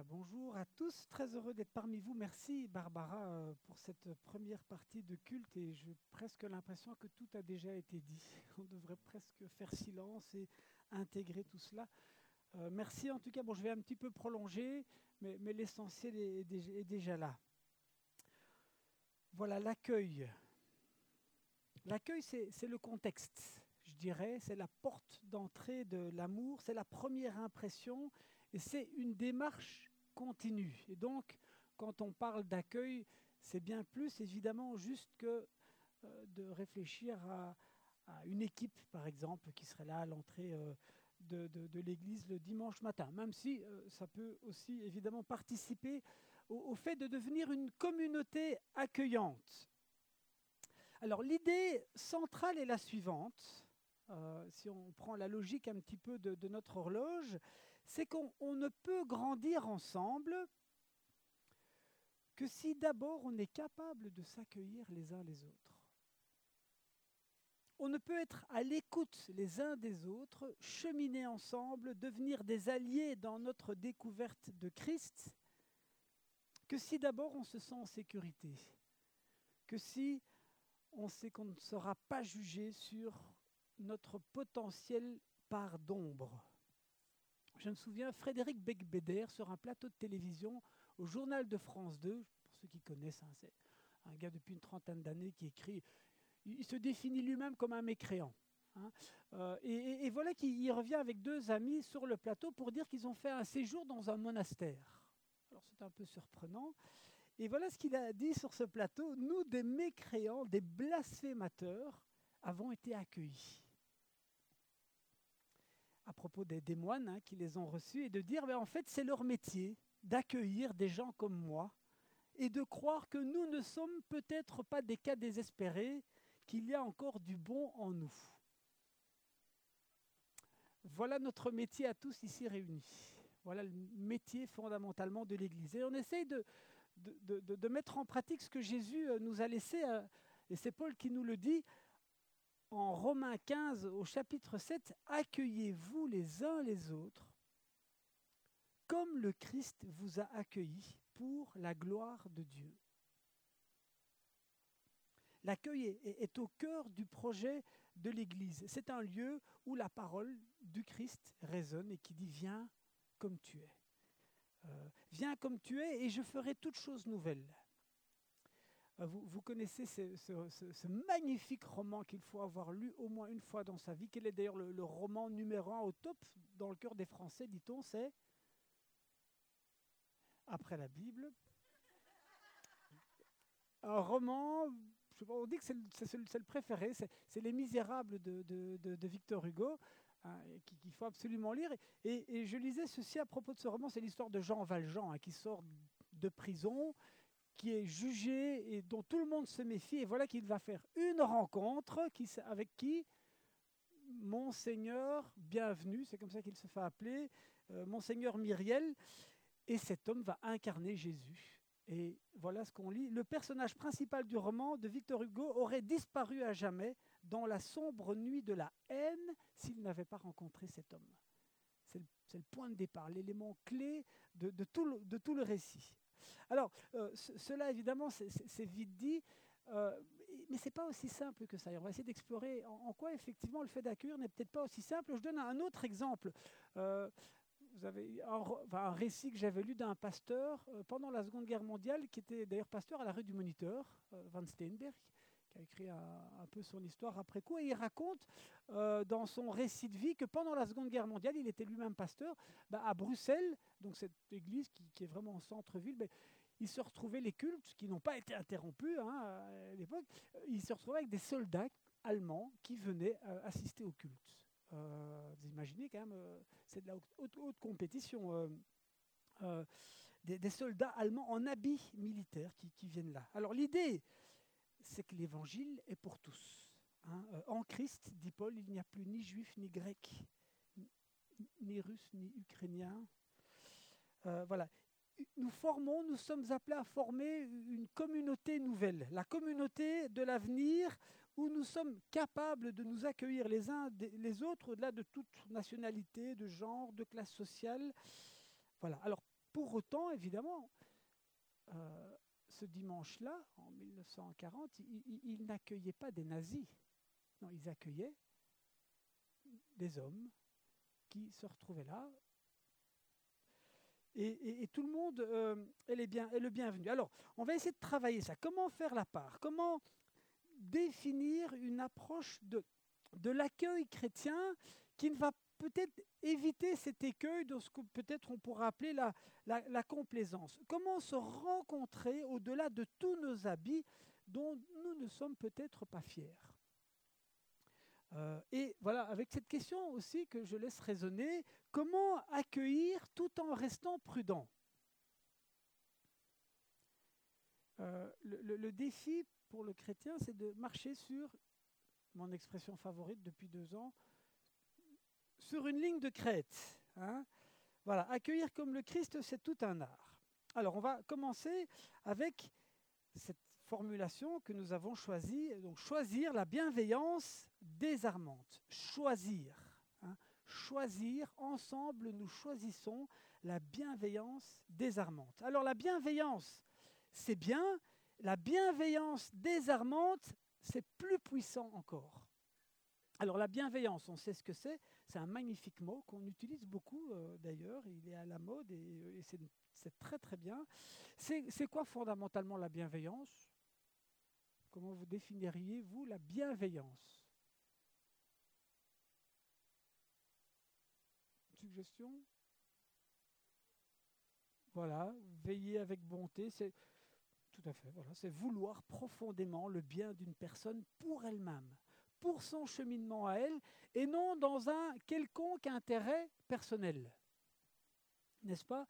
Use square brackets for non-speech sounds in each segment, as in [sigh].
Bonjour à tous, très heureux d'être parmi vous. Merci Barbara euh, pour cette première partie de culte et j'ai presque l'impression que tout a déjà été dit. [laughs] On devrait presque faire silence et intégrer tout cela. Euh, merci en tout cas, bon je vais un petit peu prolonger, mais, l'essentiel est, déjà là. Voilà l'accueil. L'accueil, c'est le contexte, je dirais, c'est la porte d'entrée de l'amour, c'est la première impression et c'est une démarche continue. Et donc, quand on parle d'accueil, c'est bien plus évidemment juste que euh, de réfléchir à, une équipe, par exemple, qui serait là à l'entrée euh, de, l'église le dimanche matin, même si euh, ça peut aussi évidemment participer au, fait de devenir une communauté accueillante. Alors l'idée centrale est la suivante, si on prend la logique un petit peu de notre horloge, c'est qu'on ne peut grandir ensemble que si d'abord on est capable de s'accueillir les uns les autres. On ne peut être à l'écoute les uns des autres, cheminer ensemble, devenir des alliés dans notre découverte de Christ, que si d'abord on se sent en sécurité, que si on sait qu'on ne sera pas jugé sur notre potentiel part d'ombre. Je me souviens, Frédéric Becbéder, sur un plateau de télévision, au journal de France 2, pour ceux qui connaissent, hein, c'est un gars depuis une trentaine d'années qui écrit, il, se définit lui-même comme un mécréant. Hein. Euh, et, voilà qu'il revient avec deux amis sur le plateau pour dire qu'ils ont fait un séjour dans un monastère. Alors c'est un peu surprenant. Et voilà ce qu'il a dit sur ce plateau. Nous, des mécréants, des blasphémateurs, avons été accueillis à propos des, moines hein, qui les ont reçus et de dire, mais en fait, c'est leur métier d'accueillir des gens comme moi et de croire que nous ne sommes peut-être pas des cas désespérés, qu'il y a encore du bon en nous. Voilà notre métier à tous ici réunis. Voilà le métier fondamentalement de l'Église. Et on essaye de, de, de, mettre en pratique ce que Jésus euh, nous a laissé, euh, et c'est Paul qui nous le dit, en Romains 15 au chapitre 7, accueillez-vous les uns les autres comme le Christ vous a accueillis pour la gloire de Dieu. L'accueil est, au cœur du projet de l'Église. C'est un lieu où la parole du Christ résonne et qui dit Viens comme tu es. Euh, viens comme tu es et je ferai toutes choses nouvelles. Euh, vous, connaissez ce, magnifique roman qu'il faut avoir lu au moins une fois dans sa vie. Quel est d'ailleurs le, roman numéro un au top dans le cœur des Français, dit-on C'est après la Bible. Un roman, on dit que c'est le, préféré, c'est Les Misérables de, Victor Hugo. Hein, qu'il faut absolument lire. Et, je lisais ceci à propos de ce roman, c'est l'histoire de Jean Valjean, hein, qui sort de prison, qui est jugé et dont tout le monde se méfie. Et voilà qu'il va faire une rencontre avec qui? Monseigneur Bienvenu, c'est comme ça qu'il se fait appeler, euh, Monseigneur Myriel, et cet homme va incarner Jésus. Et voilà ce qu'on lit. Le personnage principal du roman de Victor Hugo aurait disparu à jamais dans la sombre nuit de la haine s'il n'avait pas rencontré cet homme. C'est le, point de départ, l'élément clé de tout le récit. Alors, euh, cela, évidemment, c'est vite dit, euh, mais ce n'est pas aussi simple que ça. on va essayer d'explorer en, quoi, effectivement, le fait d'accueillir n'est peut-être pas aussi simple. Je donne un autre exemple. Euh, vous avez un, récit que j'avais lu d'un pasteur pendant la Seconde Guerre mondiale, qui était d'ailleurs pasteur à la rue du Moniteur, Van Steenberg, qui a écrit un, peu son histoire après coup. Et il raconte dans son récit de vie que pendant la Seconde Guerre mondiale, il était lui-même pasteur bah, à Bruxelles, donc cette église qui, est vraiment en centre-ville, mais il se retrouvait les cultes qui n'ont pas été interrompus hein, à l'époque. Il se retrouvait avec des soldats allemands qui venaient euh, assister au culte. Euh, vous imaginez quand même, euh, c'est de la haute, haute, compétition. Des, soldats allemands en habits militaires qui, viennent là. Alors l'idée, c'est que l'évangile est pour tous. Hein. En Christ, dit Paul, il n'y a plus ni juif ni grec, ni russe ni ukrainien, euh, voilà. Nous formons, nous sommes appelés à former une communauté nouvelle, la communauté de l'avenir où nous sommes capables de nous accueillir les uns les autres au-delà de toute nationalité, de genre, de classe sociale. Voilà. Alors, pour autant, évidemment, euh, ce dimanche-là, en 1940, ils n'accueillaient pas des nazis. Non, ils accueillaient des hommes qui se retrouvaient là. Et, tout le monde euh, est, le bienvenu. Alors, on va essayer de travailler ça. Comment faire la part? Comment définir une approche de, de l'accueil chrétien qui ne va peut-être éviter cet écueil de ce que peut-être on pourra appeler la, la, complaisance. Comment se rencontrer au-delà de tous nos habits dont nous ne sommes peut-être pas fiers? Euh, Et voilà, avec cette question aussi que je laisse résonner, comment accueillir tout en restant prudent? Euh, le défi pour le chrétien, c'est de marcher sur, mon expression favorite depuis deux ans, sur une ligne de crête. Hein. Voilà, accueillir comme le Christ, c'est tout un art. Alors, on va commencer avec cette formulation que nous avons choisie, donc choisir la bienveillance désarmante. Choisir. Hein. Choisir, ensemble, nous choisissons la bienveillance désarmante. Alors, la bienveillance, c'est bien. La bienveillance désarmante, c'est plus puissant encore. Alors la bienveillance, on sait ce que c'est. C'est un magnifique mot qu'on utilise beaucoup euh, d'ailleurs. Il est à la mode et, et c'est très très bien. C'est quoi fondamentalement la bienveillance? Comment vous définiriez-vous la bienveillance? Suggestion? Voilà, veiller avec bonté, c'est tout à fait, voilà, c'est vouloir profondément le bien d'une personne pour elle-même pour son cheminement à elle et non dans un quelconque intérêt personnel. N'est-ce pas?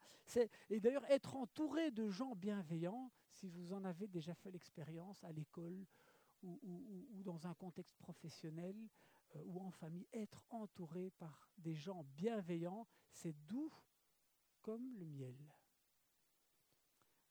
Et d'ailleurs, être entouré de gens bienveillants, si vous en avez déjà fait l'expérience à l'école ou, dans un contexte professionnel euh, ou en famille, être entouré par des gens bienveillants, c'est doux comme le miel.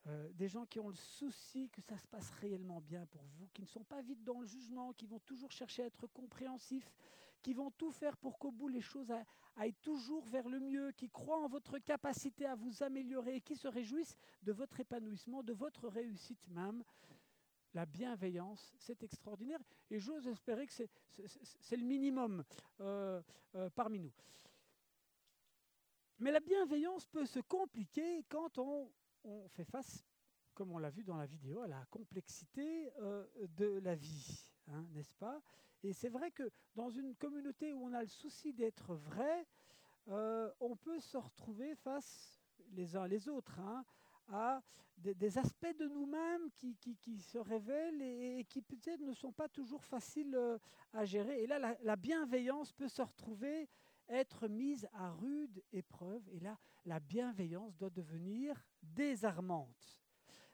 Euh, des gens qui ont le souci que ça se passe réellement bien pour vous, qui ne sont pas vite dans le jugement, qui vont toujours chercher à être compréhensifs, qui vont tout faire pour qu'au bout les choses aillent toujours vers le mieux, qui croient en votre capacité à vous améliorer qui se réjouissent de votre épanouissement, de votre réussite même. La bienveillance, c'est extraordinaire et j'ose espérer que c'est le minimum euh, euh, parmi nous. Mais la bienveillance peut se compliquer quand on on fait face, comme on l'a vu dans la vidéo, à la complexité euh, de la vie, hein, n'est-ce pas? Et c'est vrai que dans une communauté où on a le souci d'être vrai, euh, on peut se retrouver face les uns les autres hein, à des, aspects de nous-mêmes qui, se révèlent et, qui peut-être ne sont pas toujours faciles euh, à gérer. Et là, la bienveillance peut se retrouver être mise à rude épreuve. Et là, la bienveillance doit devenir désarmante.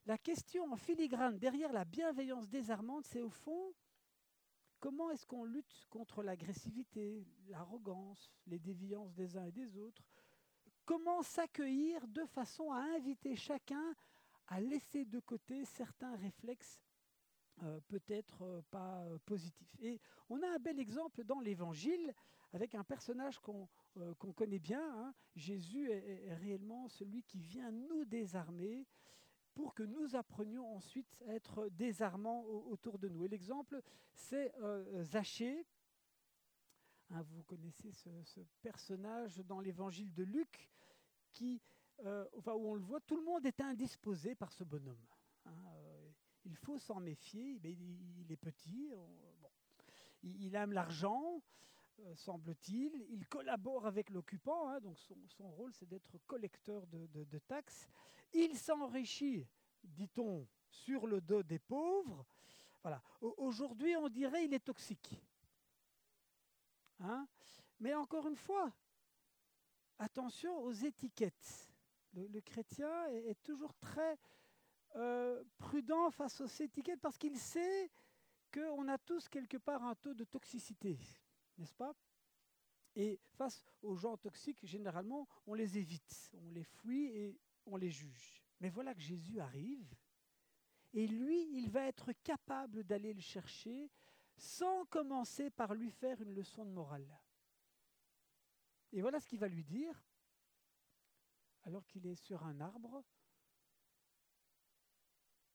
La question en filigrane derrière la bienveillance désarmante, c'est au fond, comment est-ce qu'on lutte contre l'agressivité, l'arrogance, les déviances des uns et des autres? Comment s'accueillir de façon à inviter chacun à laisser de côté certains réflexes euh, peut-être euh, pas euh, positifs? Et on a un bel exemple dans l'Évangile avec un personnage qu'on connaît bien. Hein. Jésus est, réellement celui qui vient nous désarmer pour que nous apprenions ensuite à être désarmants autour de nous. Et l'exemple, c'est Zachée. Hein, vous connaissez ce, personnage dans l'évangile de Luc, qui, enfin, où on le voit, tout le monde est indisposé par ce bonhomme. Hein, il faut s'en méfier. il est petit, il aime l'argent, euh, semble-t-il. Il collabore avec l'occupant, hein, donc son, rôle c'est d'être collecteur de, taxes. Il s'enrichit, dit-on, sur le dos des pauvres. Voilà. Aujourd'hui, on dirait il est toxique. Hein. Mais encore une fois, attention aux étiquettes. Le, chrétien est toujours très euh, prudent face aux étiquettes parce qu'il sait qu'on a tous quelque part un taux de toxicité, n'est-ce pas? Et face aux gens toxiques, généralement, on les évite, on les fuit et on les juge. Mais voilà que Jésus arrive et lui, il va être capable d'aller le chercher sans commencer par lui faire une leçon de morale. Et voilà ce qu'il va lui dire. alors qu'il est sur un arbre,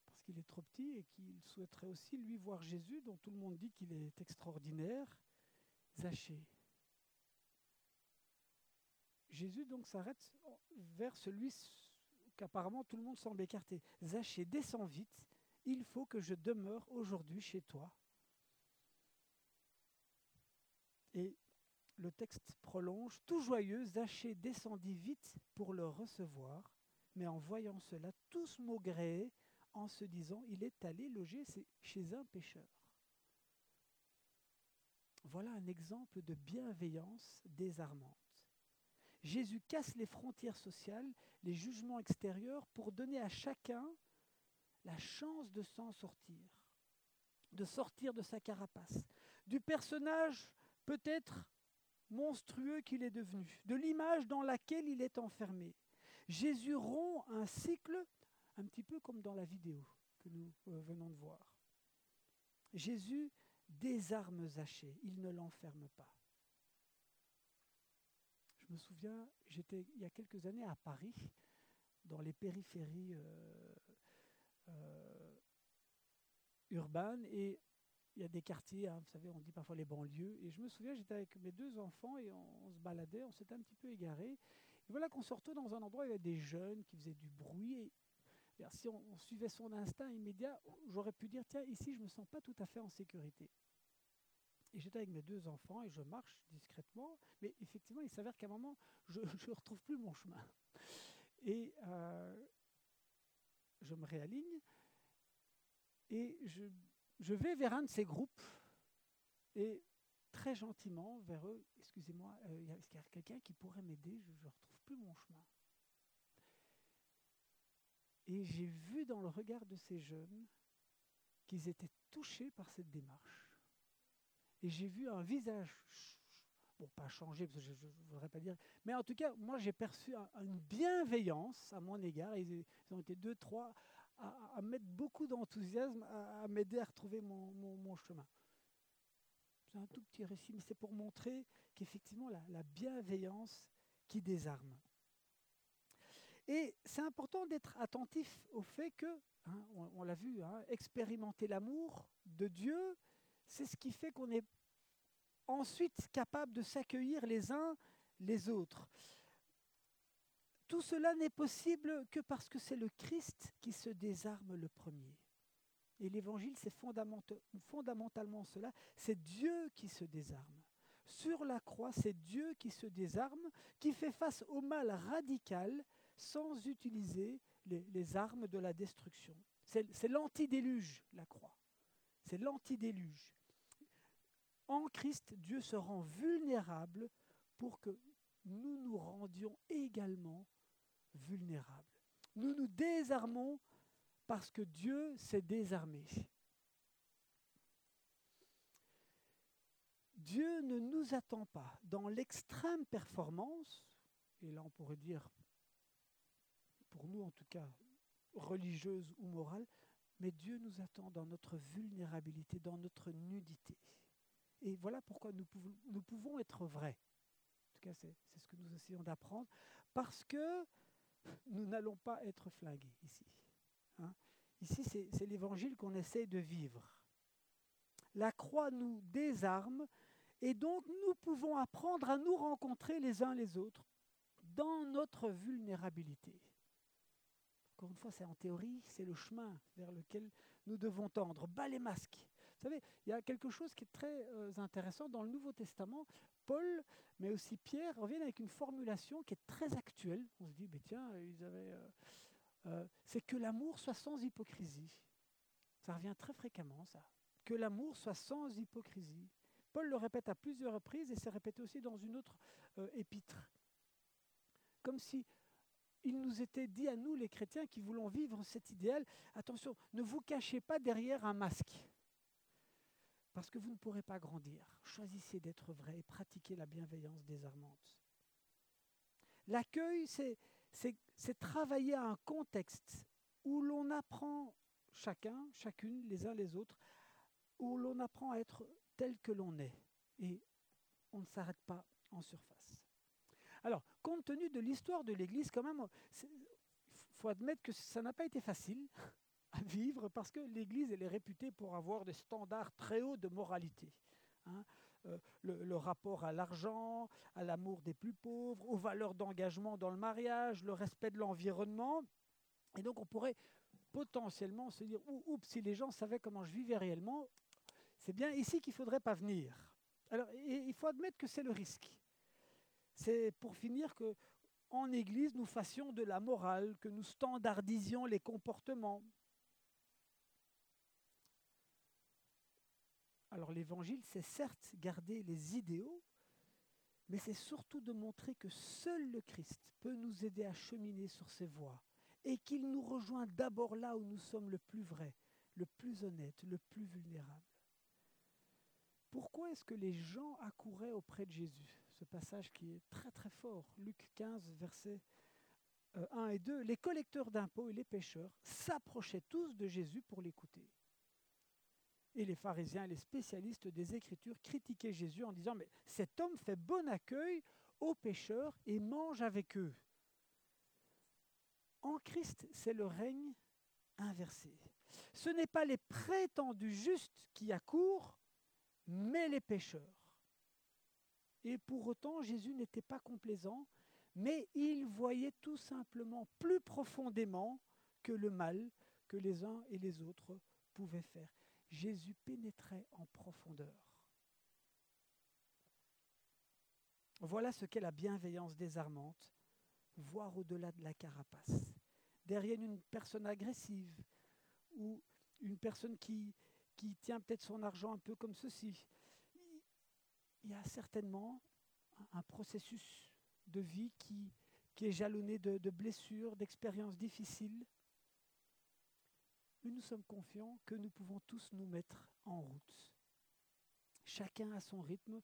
parce qu'il est trop petit et qu'il souhaiterait aussi, lui, voir Jésus, dont tout le monde dit qu'il est extraordinaire, Zachée. Jésus donc s'arrête vers celui qu'apparemment tout le monde semble écarter. Zachée, descends vite, il faut que je demeure aujourd'hui chez toi. Et le texte prolonge, tout joyeux, Zachée descendit vite pour le recevoir, mais en voyant cela, tous maugréaient en se disant, il est allé loger chez un pécheur. Voilà un exemple de bienveillance désarmante. Jésus casse les frontières sociales, les jugements extérieurs pour donner à chacun la chance de s'en sortir, de sortir de sa carapace, du personnage peut-être monstrueux qu'il est devenu, de l'image dans laquelle il est enfermé. Jésus rompt un cycle un petit peu comme dans la vidéo que nous euh, venons de voir. Jésus désarme Zachée, il ne l'enferme pas. Je me souviens, j'étais il y a quelques années à Paris, dans les périphéries euh, euh, urbaines, et il y a des quartiers, hein, vous savez, on dit parfois les banlieues, et je me souviens, j'étais avec mes deux enfants et on, se baladait, on s'était un petit peu égaré. Et voilà qu'on se retrouve dans un endroit où il y avait des jeunes qui faisaient du bruit. Et, si on, suivait son instinct immédiat, j'aurais pu dire, tiens, ici, je ne me sens pas tout à fait en sécurité. Et j'étais avec mes deux enfants et je marche discrètement, mais effectivement, il s'avère qu'à un moment, je [laughs] ne retrouve plus mon chemin. Et euh, je me réaligne et je, je, vais vers un de ces groupes et très gentiment vers eux, excusez-moi, euh, est-ce qu'il y a quelqu'un qui pourrait m'aider? Je ne retrouve plus mon chemin. Et j'ai vu dans le regard de ces jeunes qu'ils étaient touchés par cette démarche et j'ai vu un visage, bon, pas changé, parce que je ne voudrais pas dire, mais en tout cas, moi j'ai perçu une bienveillance à mon égard. Ils, ont été deux, trois à, mettre beaucoup d'enthousiasme, à, m'aider à retrouver mon, chemin. C'est un tout petit récit, mais c'est pour montrer qu'effectivement, la bienveillance qui désarme. Et c'est important d'être attentif au fait que, hein, on, l'a vu, hein, expérimenter l'amour de Dieu, c'est ce qui fait qu'on est ensuite capable de s'accueillir les uns les autres. Tout cela n'est possible que parce que c'est le Christ qui se désarme le premier. Et l'évangile, c'est fondamentalement cela. C'est Dieu qui se désarme. Sur la croix, c'est Dieu qui se désarme, qui fait face au mal radical sans utiliser les, armes de la destruction. C'est l'antidéluge, la croix. C'est l'antidéluge en Christ, Dieu se rend vulnérable pour que nous nous rendions également vulnérables. Nous nous désarmons parce que Dieu s'est désarmé. Dieu ne nous attend pas dans l'extrême performance, et là on pourrait dire, pour nous en tout cas, religieuse ou morale, mais Dieu nous attend dans notre vulnérabilité, dans notre nudité. Et voilà pourquoi nous pouvons, être vrais. En tout cas, c'est ce que nous essayons d'apprendre. Parce que nous n'allons pas être flingués ici. Hein. ici, c'est l'évangile qu'on essaie de vivre. La croix nous désarme et donc nous pouvons apprendre à nous rencontrer les uns les autres dans notre vulnérabilité. Encore une fois, c'est en théorie, c'est le chemin vers lequel nous devons tendre. Bas les masques. Vous savez, il y a quelque chose qui est très euh, intéressant dans le Nouveau Testament. Paul, mais aussi Pierre, reviennent avec une formulation qui est très actuelle. On se dit, mais tiens, ils avaient. Euh, euh, c'est que l'amour soit sans hypocrisie. Ça revient très fréquemment, ça. Que l'amour soit sans hypocrisie. Paul le répète à plusieurs reprises et c'est répété aussi dans une autre épître. Comme si il nous était dit à nous, les chrétiens qui voulons vivre cet idéal, attention, ne vous cachez pas derrière un masque parce que vous ne pourrez pas grandir. Choisissez d'être vrai et pratiquez la bienveillance désarmante. L'accueil, c'est travailler à un contexte où l'on apprend chacun, chacune, les uns les autres, où l'on apprend à être tel que l'on est. Et on ne s'arrête pas en surface. Alors, compte tenu de l'histoire de l'Église, quand même, il faut admettre que ça n'a pas été facile à vivre parce que l'Église, elle est réputée pour avoir des standards très hauts de moralité. Hein. Euh, le, rapport à l'argent, à l'amour des plus pauvres, aux valeurs d'engagement dans le mariage, le respect de l'environnement. Et donc on pourrait potentiellement se dire, oups, si les gens savaient comment je vivais réellement, c'est bien ici qu'il ne faudrait pas venir. Alors il faut admettre que c'est le risque. C'est pour finir que en Église, nous fassions de la morale, que nous standardisions les comportements, Alors l'évangile, c'est certes garder les idéaux, mais c'est surtout de montrer que seul le Christ peut nous aider à cheminer sur ces voies et qu'il nous rejoint d'abord là où nous sommes le plus vrai, le plus honnête, le plus vulnérable. Pourquoi est-ce que les gens accouraient auprès de Jésus? Passage qui est très très fort, Luc 15, versets 1 et 2. Les collecteurs d'impôts et les pêcheurs s'approchaient tous de Jésus pour l'écouter. Et les pharisiens, les spécialistes des Écritures critiquaient Jésus en disant, mais cet homme fait bon accueil aux pécheurs et mange avec eux. En Christ, c'est le règne inversé. Ce n'est pas les prétendus justes qui accourent, mais les pécheurs. Et pour autant, Jésus n'était pas complaisant, mais il voyait tout simplement plus profondément que le mal que les uns et les autres pouvaient faire. Jésus pénétrait en profondeur. Voilà ce qu'est la bienveillance désarmante, voir au-delà de la carapace. Derrière une personne agressive ou une personne qui, qui tient peut-être son argent un peu comme ceci, il y a certainement un processus de vie qui, est jalonné de blessures, d'expériences difficiles, mais nous sommes confiants que nous pouvons tous nous mettre en route, chacun à son rythme,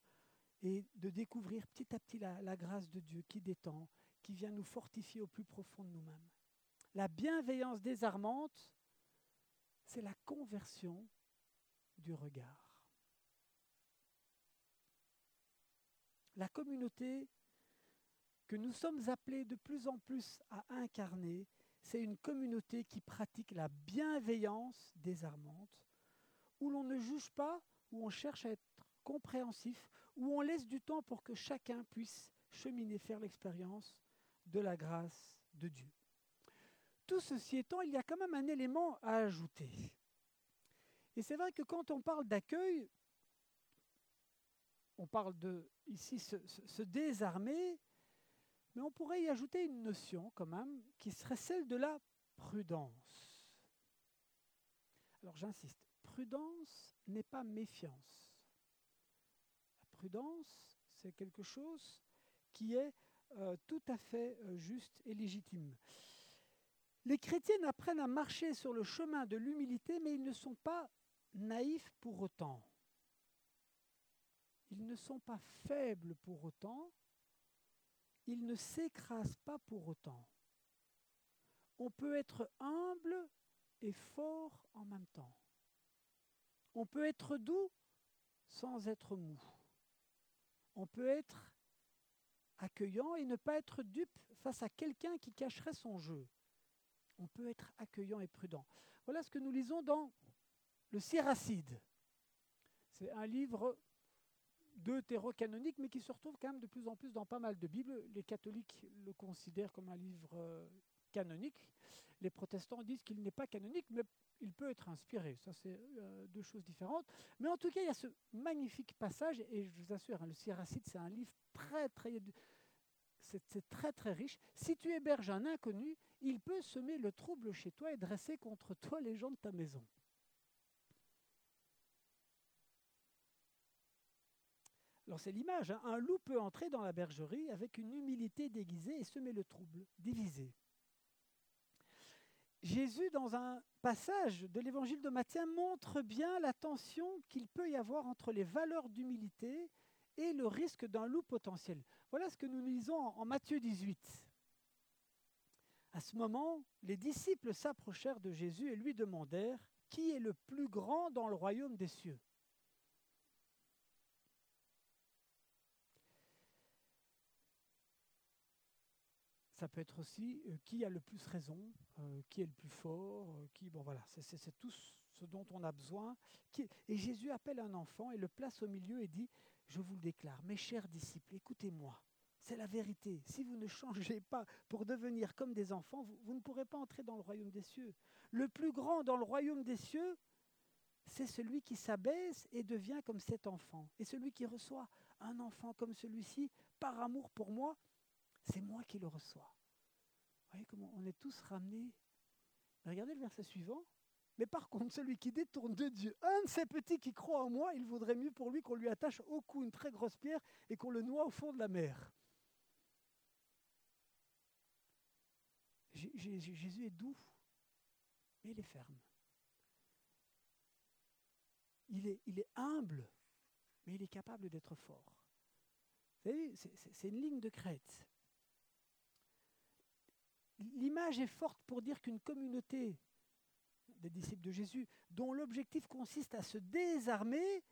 et de découvrir petit à petit la, grâce de Dieu qui détend, qui vient nous fortifier au plus profond de nous-mêmes. La bienveillance désarmante, c'est la conversion du regard. La communauté que nous sommes appelés de plus en plus à incarner, c'est une communauté qui pratique la bienveillance désarmante, où l'on ne juge pas, où on cherche à être compréhensif, où on laisse du temps pour que chacun puisse cheminer, faire l'expérience de la grâce de Dieu. Tout ceci étant, il y a quand même un élément à ajouter. Et c'est vrai que quand on parle d'accueil, on parle de ici se, se désarmer, mais on pourrait y ajouter une notion quand même qui serait celle de la prudence. Alors j'insiste, prudence n'est pas méfiance. La prudence, c'est quelque chose qui est euh, tout à fait euh, juste et légitime. Les chrétiens apprennent à marcher sur le chemin de l'humilité, mais ils ne sont pas naïfs pour autant. Ils ne sont pas faibles pour autant, il ne s'écrase pas pour autant. On peut être humble et fort en même temps. On peut être doux sans être mou. On peut être accueillant et ne pas être dupe face à quelqu'un qui cacherait son jeu. On peut être accueillant et prudent. Voilà ce que nous lisons dans le Siracide. C'est un livre deutérocanonique, mais qui se retrouve quand même de plus en plus dans pas mal de Bibles. Les catholiques le considèrent comme un livre euh, canonique. Les protestants disent qu'il n'est pas canonique, mais il peut être inspiré. Ça, c'est euh, deux choses différentes. Mais en tout cas, il y a ce magnifique passage, et je vous assure, hein, le Siracide, c'est un livre très, très... Très riche. Si tu héberges un inconnu, il peut semer le trouble chez toi et dresser contre toi les gens de ta maison. Alors c'est l'image, hein. un loup peut entrer dans la bergerie avec une humilité déguisée et semer le trouble, divisé. Jésus, dans un passage de l'évangile de Matthieu, montre bien la tension qu'il peut y avoir entre les valeurs d'humilité et le risque d'un loup potentiel. Voilà ce que nous lisons en Matthieu 18. À ce moment, les disciples s'approchèrent de Jésus et lui demandèrent, Qui est le plus grand dans le royaume des cieux? Ça peut être aussi euh, qui a le plus raison, euh, qui est le plus fort, euh, qui bon voilà, c'est tout ce dont on a besoin. et Jésus appelle un enfant et le place au milieu et dit Je vous le déclare, mes chers disciples, écoutez-moi. C'est la vérité. Si vous ne changez pas pour devenir comme des enfants, vous, ne pourrez pas entrer dans le royaume des cieux. Le plus grand dans le royaume des cieux, c'est celui qui s'abaisse et devient comme cet enfant. Et celui qui reçoit un enfant comme celui-ci, par amour pour moi, c'est moi qui le reçois. Vous voyez comment on est tous ramenés. Regardez le verset suivant. Mais par contre, celui qui détourne de Dieu, un de ces petits qui croit en moi, il vaudrait mieux pour lui qu'on lui attache au cou une très grosse pierre et qu'on le noie au fond de la mer. Jésus est doux, mais il est ferme. Il est, humble, mais il est capable d'être fort. Vous savez, c'est une ligne de crête. L'image est forte pour dire qu'une communauté des disciples de Jésus, dont l'objectif consiste à se désarmer,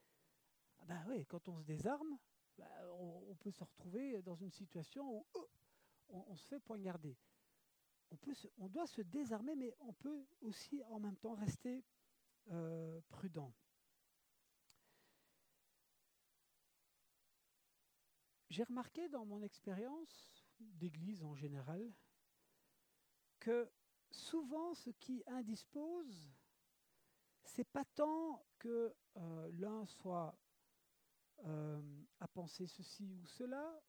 ben oui, quand on se désarme, ben on, peut se retrouver dans une situation où oh, on, se fait poignarder. On, on, doit se désarmer, mais on peut aussi en même temps rester euh, prudent. J'ai remarqué dans mon expérience d'église en général que souvent ce qui indispose, c'est pas tant que euh, l'un soit euh, à penser ceci ou cela,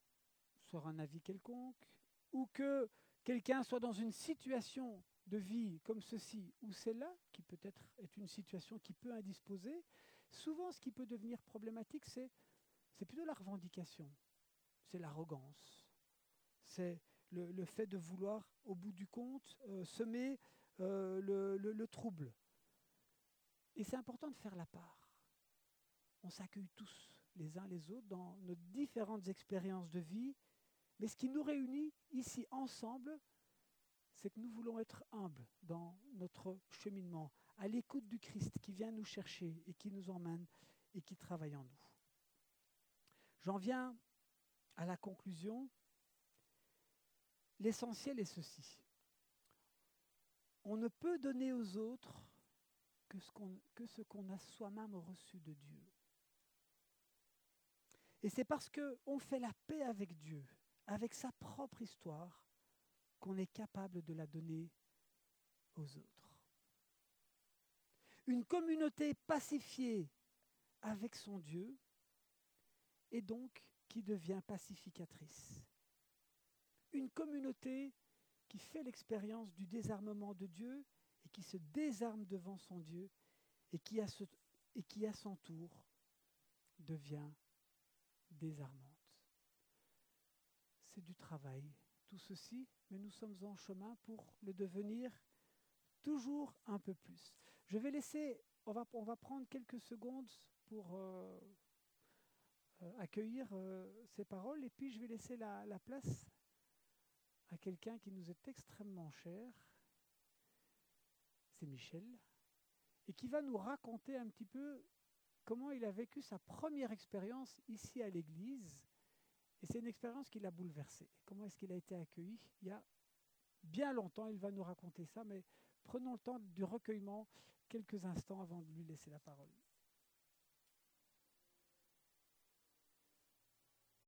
sur un avis quelconque, ou que quelqu'un soit dans une situation de vie comme ceci ou celle-là, qui peut-être est une situation qui peut indisposer, souvent ce qui peut devenir problématique, c'est, c'est plutôt la revendication, c'est l'arrogance, c'est le, fait de vouloir, au bout du compte, euh, semer euh, le, trouble. Et c'est important de faire la part. On s'accueille tous les uns les autres dans nos différentes expériences de vie, mais ce qui nous réunit ici ensemble, c'est que nous voulons être humbles dans notre cheminement, à l'écoute du Christ qui vient nous chercher et qui nous emmène et qui travaille en nous. J'en viens à la conclusion L'essentiel est ceci. On ne peut donner aux autres que ce qu'on a soi-même reçu de Dieu. Et c'est parce qu'on fait la paix avec Dieu, avec sa propre histoire, qu'on est capable de la donner aux autres. Une communauté pacifiée avec son Dieu et donc qui devient pacificatrice une communauté qui fait l'expérience du désarmement de Dieu et qui se désarme devant son Dieu et qui, et qui à son tour devient désarmante. C'est du travail, tout ceci, mais nous sommes en chemin pour le devenir toujours un peu plus. Je vais laisser, on va, on va prendre quelques secondes pour euh, euh, accueillir euh, ces paroles et puis je vais laisser la, la place à quelqu'un qui nous est extrêmement cher, c'est Michel, et qui va nous raconter un petit peu comment il a vécu sa première expérience ici à l'église. Et c'est une expérience qui l'a bouleversé. Comment est-ce qu'il a été accueilli? Il y a bien longtemps, il va nous raconter ça, mais prenons le temps du recueillement quelques instants avant de lui laisser la parole.